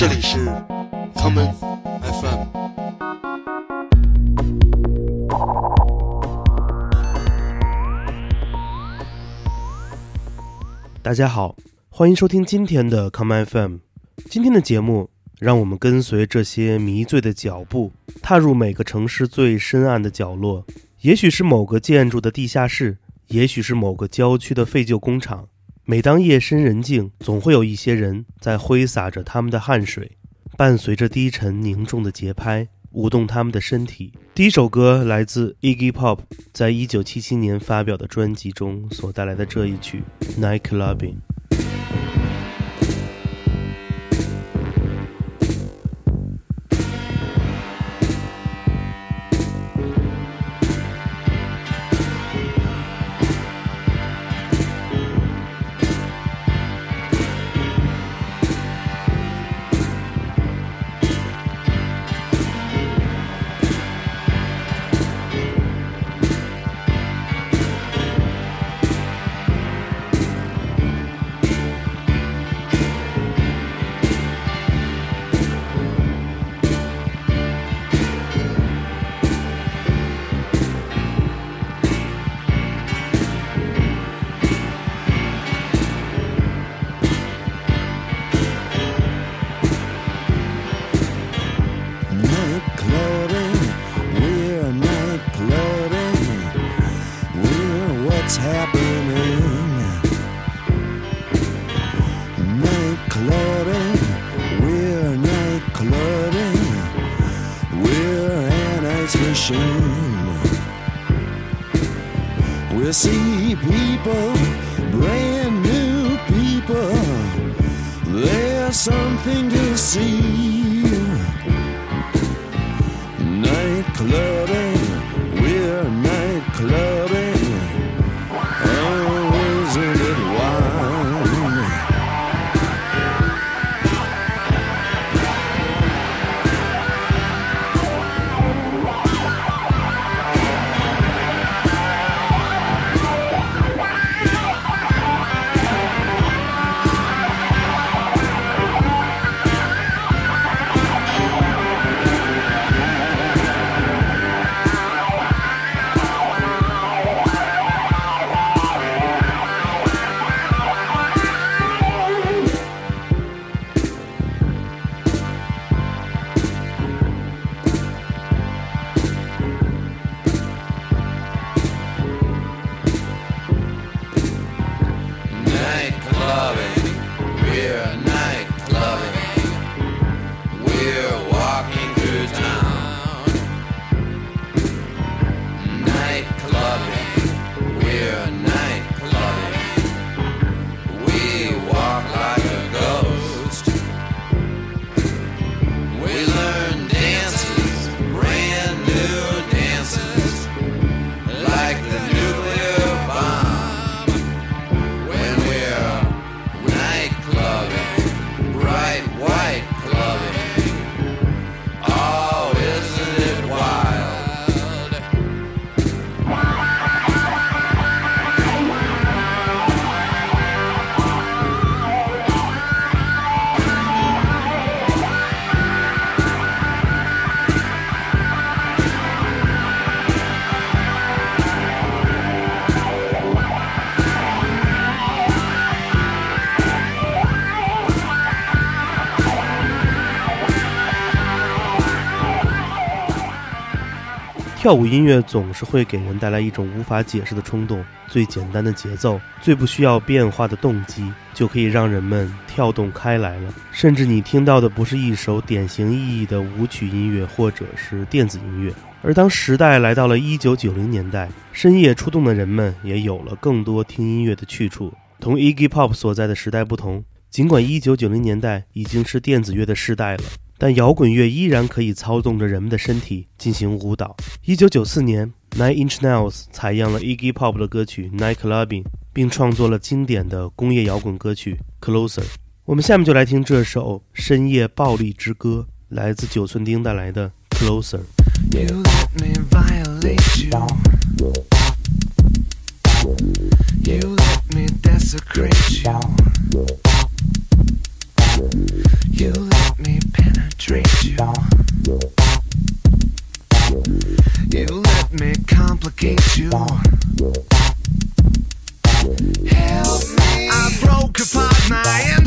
这里是 common FM。大家好，欢迎收听今天的 common FM。今天的节目，让我们跟随这些迷醉的脚步，踏入每个城市最深暗的角落。也许是某个建筑的地下室，也许是某个郊区的废旧工厂。每当夜深人静，总会有一些人在挥洒着他们的汗水，伴随着低沉凝重的节拍，舞动他们的身体。第一首歌来自 Iggy Pop 在一九七七年发表的专辑中所带来的这一曲《Night Clubbing》。Machine. We see people, brand new people, there's something to see. Night 跳舞音乐总是会给人带来一种无法解释的冲动。最简单的节奏，最不需要变化的动机，就可以让人们跳动开来了。甚至你听到的不是一首典型意义的舞曲音乐，或者是电子音乐。而当时代来到了一九九零年代，深夜出动的人们也有了更多听音乐的去处。同 Iggy Pop 所在的时代不同，尽管一九九零年代已经是电子乐的时代了。但摇滚乐依然可以操纵着人们的身体进行舞蹈。一九九四年，Nine Inch Nails 采样了 Iggy Pop 的歌曲《Night Clubbing》，并创作了经典的工业摇滚歌曲《Closer》。我们下面就来听这首深夜暴力之歌，来自九寸钉带来的《Closer》。You let me Treat you. You let me complicate you. Help me. I broke apart my.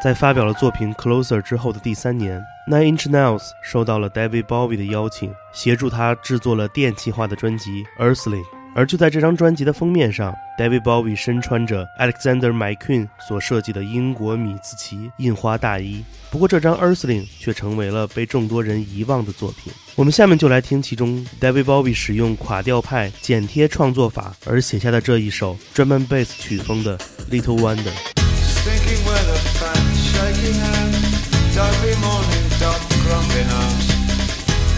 在发表了作品《Closer》之后的第三年，Nine Inch Nails 收到了 David Bowie 的邀请，协助他制作了电气化的专辑《Earthling》。而就在这张专辑的封面上，David Bowie 身穿着 Alexander McQueen 所设计的英国米字旗印花大衣。不过，这张《Earthling》却成为了被众多人遗忘的作品。我们下面就来听其中 David Bowie 使用垮调派剪贴创作法而写下的这一首 drum and bass 曲风的《Little Wonder》。Stinking weather, fat, shaky hand, dopey morning, dog, grumpy nose.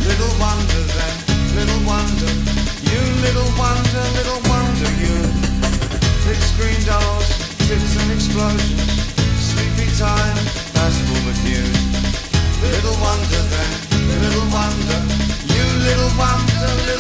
Little wonder then, little wonder, you little wonder, little wonder you. Big screen dolls, tits and explosions, sleepy time, bashful but huge. Little wonder then, little wonder, you little wonder, little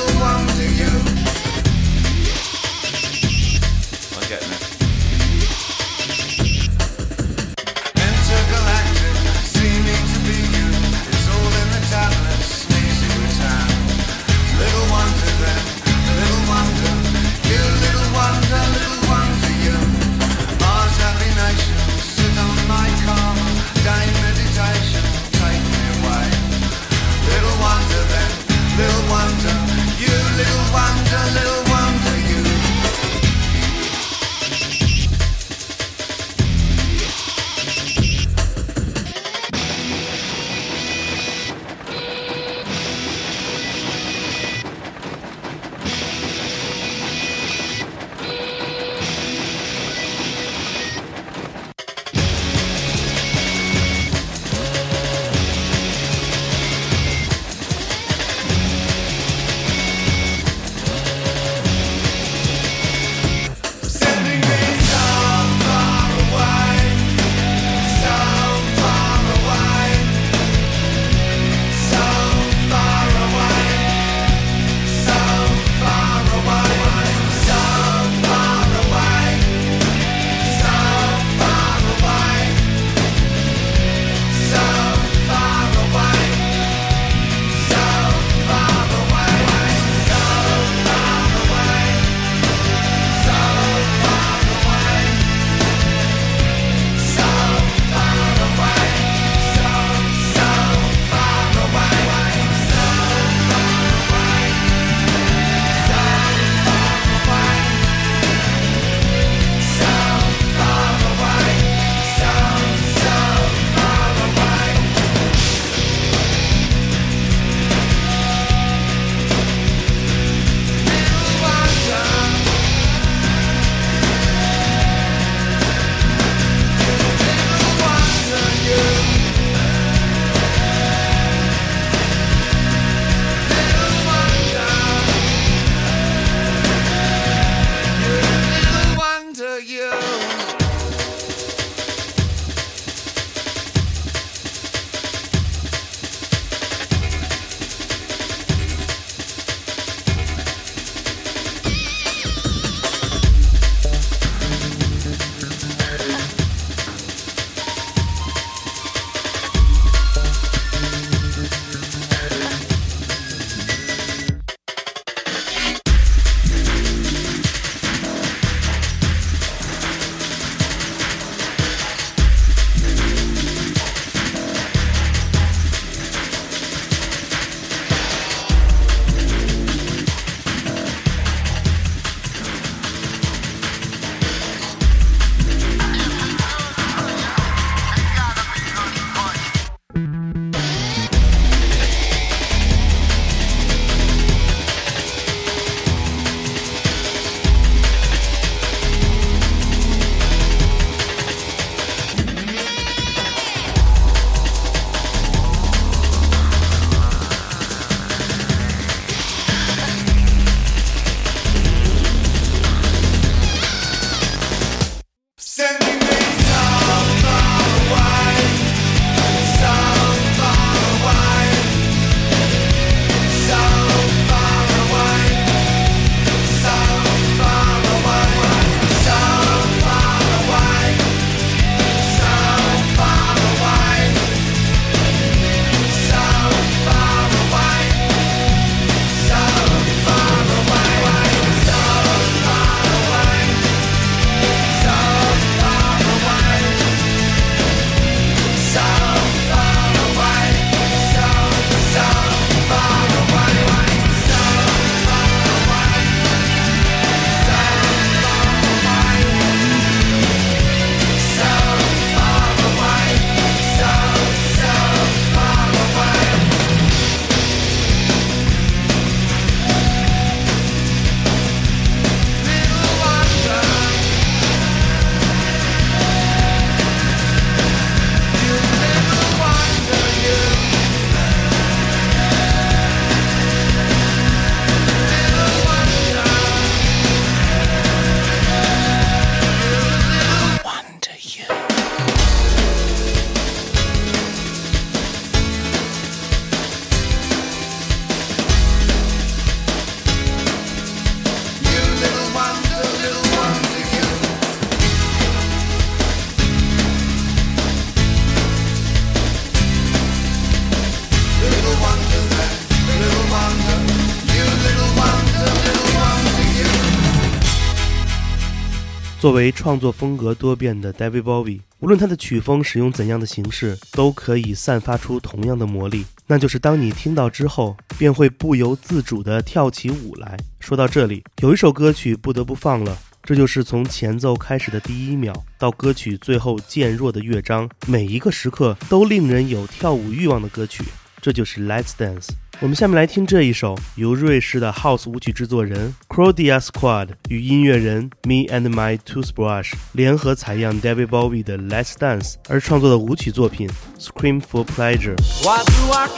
作为创作风格多变的 David Bowie，无论他的曲风使用怎样的形式，都可以散发出同样的魔力，那就是当你听到之后，便会不由自主地跳起舞来。说到这里，有一首歌曲不得不放了，这就是从前奏开始的第一秒到歌曲最后渐弱的乐章，每一个时刻都令人有跳舞欲望的歌曲，这就是 Let's Dance。我们下面来听这一首由瑞士的 House 舞曲制作人 Croatia Squad 与音乐人 Me and My Toothbrush 联合采样 David Bowie 的 Let's Dance 而创作的舞曲作品 Scream for Pleasure。Why do I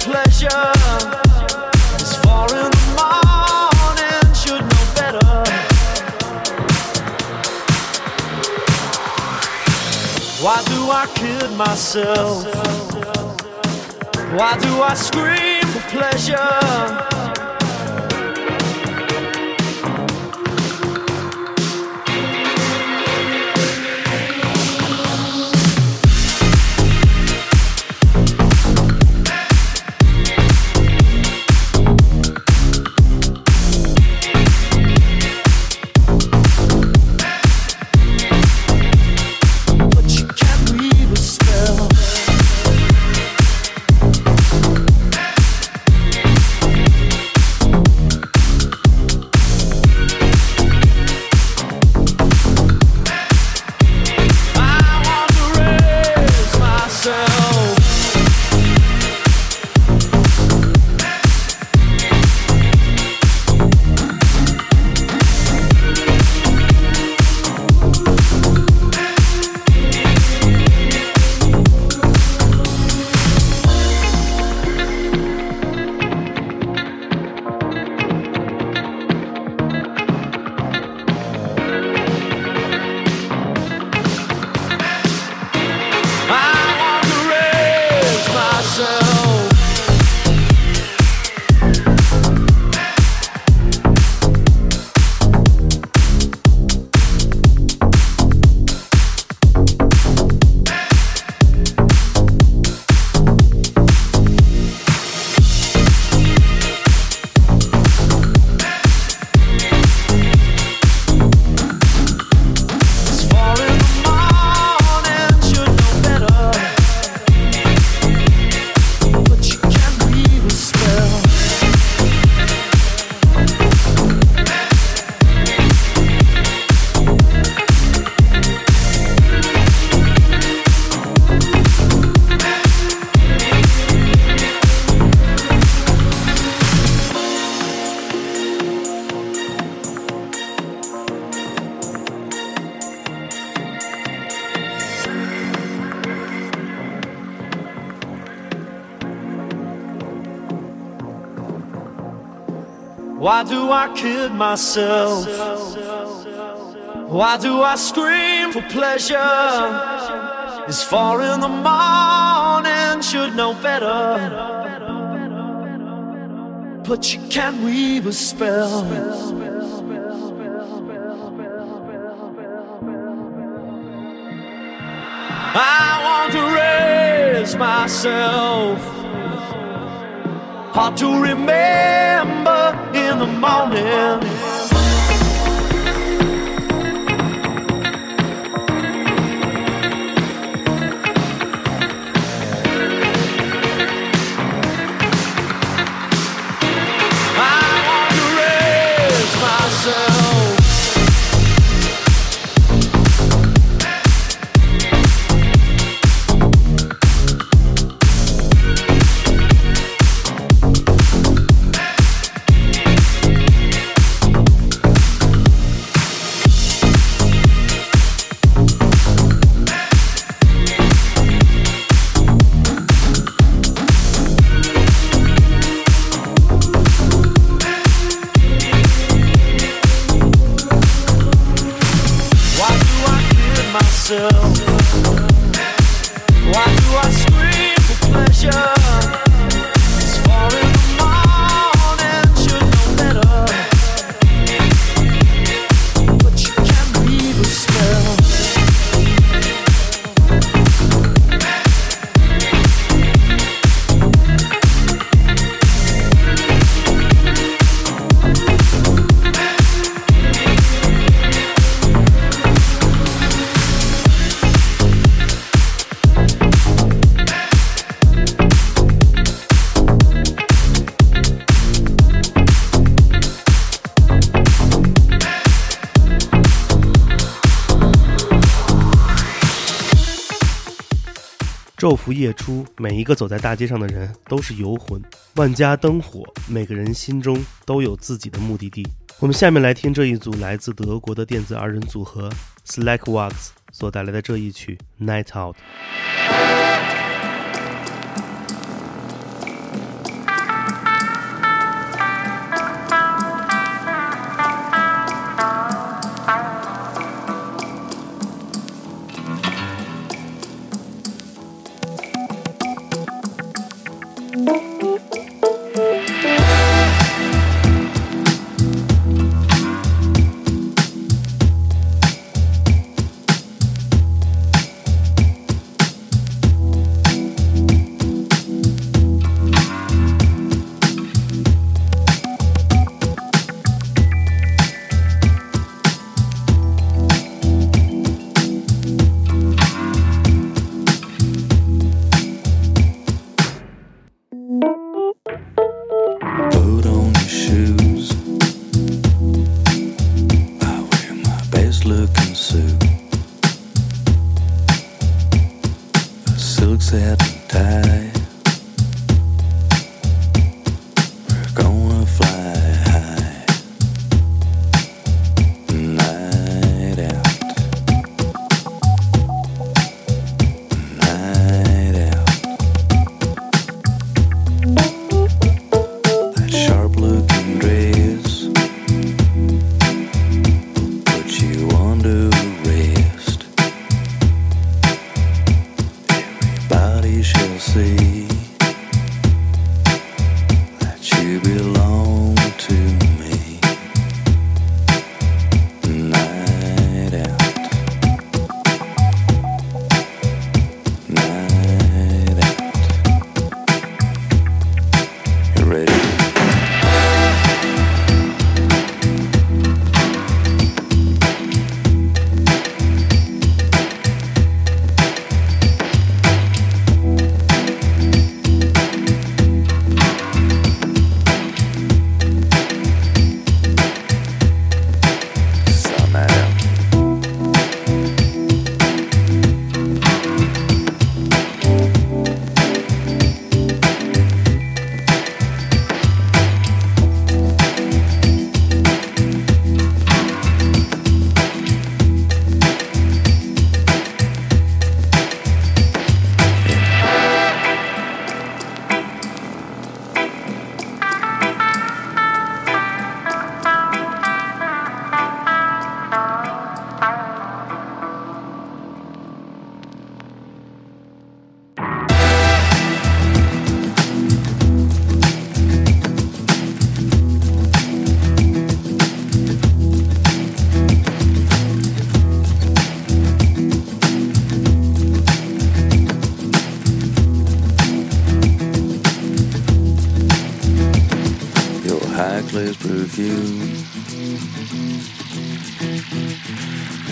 pleasure? Why do I kid myself? Why do I scream for pleasure? Why do I kid myself? Why do I scream for pleasure? It's four in the morning, should know better. But you can't weave a spell. I want to raise myself. Hard to remember in the morning. 昼伏夜出，每一个走在大街上的人都是游魂。万家灯火，每个人心中都有自己的目的地。我们下面来听这一组来自德国的电子二人组合 Slackwalks 所带来的这一曲《Night Out》。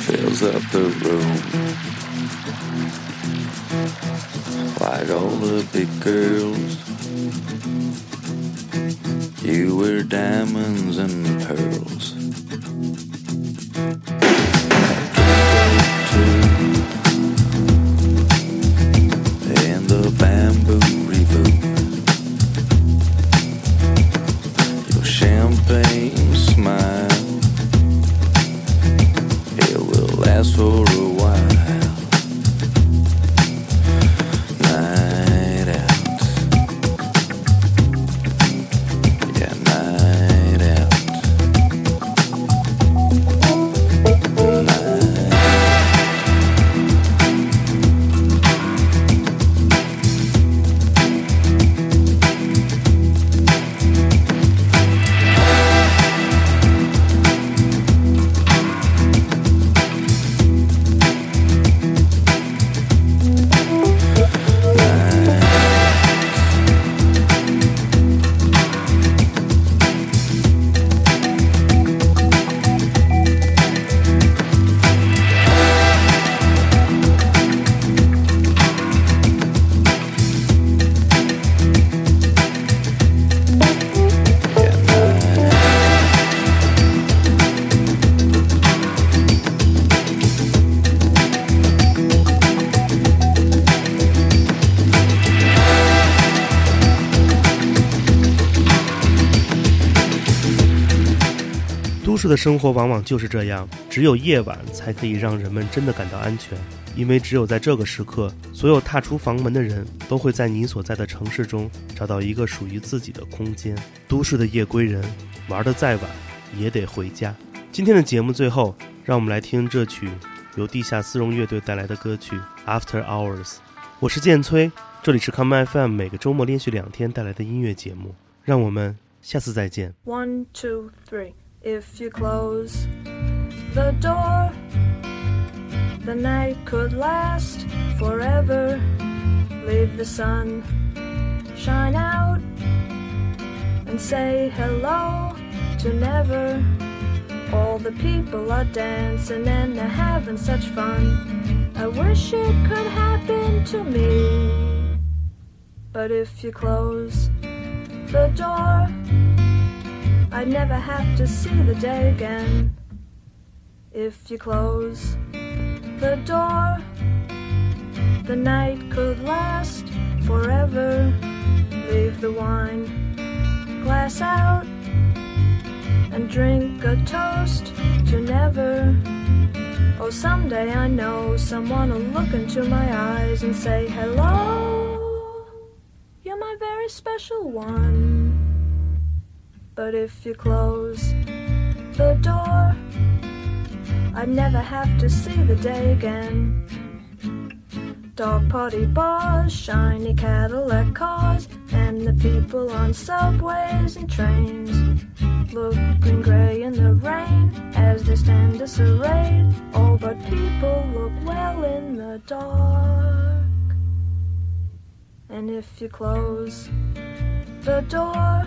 Fills up the room like all the big girls. You wear diamonds and pearls. 市的生活往往就是这样，只有夜晚才可以让人们真的感到安全，因为只有在这个时刻，所有踏出房门的人都会在你所在的城市中找到一个属于自己的空间。都市的夜归人，玩得再晚也得回家。今天的节目最后，让我们来听这曲由地下丝绒乐队带来的歌曲《After Hours》。我是建崔，这里是 Come FM 每个周末连续两天带来的音乐节目。让我们下次再见。One, two, three. If you close the door, the night could last forever. Leave the sun shine out and say hello to never. All the people are dancing and they're having such fun. I wish it could happen to me. But if you close the door, I'd never have to see the day again. If you close the door, the night could last forever. Leave the wine glass out and drink a toast to never. Oh, someday I know someone will look into my eyes and say, Hello, you're my very special one. But if you close the door, I'd never have to see the day again. Dog party bars, shiny Cadillac cars, and the people on subways and trains. Looking grey in the rain as they stand disarrayed. Oh, but people look well in the dark. And if you close the door,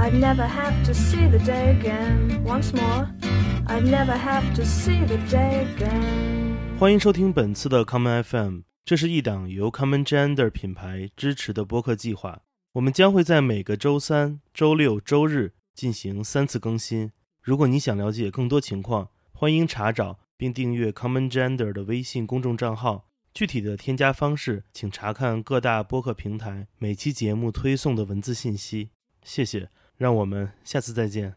I'd never have to see the day again. Once more, I'd never have to see the day again. 欢迎收听本次的 Common FM，这是一档由 Common Gender 品牌支持的播客计划。我们将会在每个周三、周六、周日进行三次更新。如果你想了解更多情况，欢迎查找并订阅 Common Gender 的微信公众账号。具体的添加方式，请查看各大播客平台每期节目推送的文字信息。谢谢，让我们下次再见。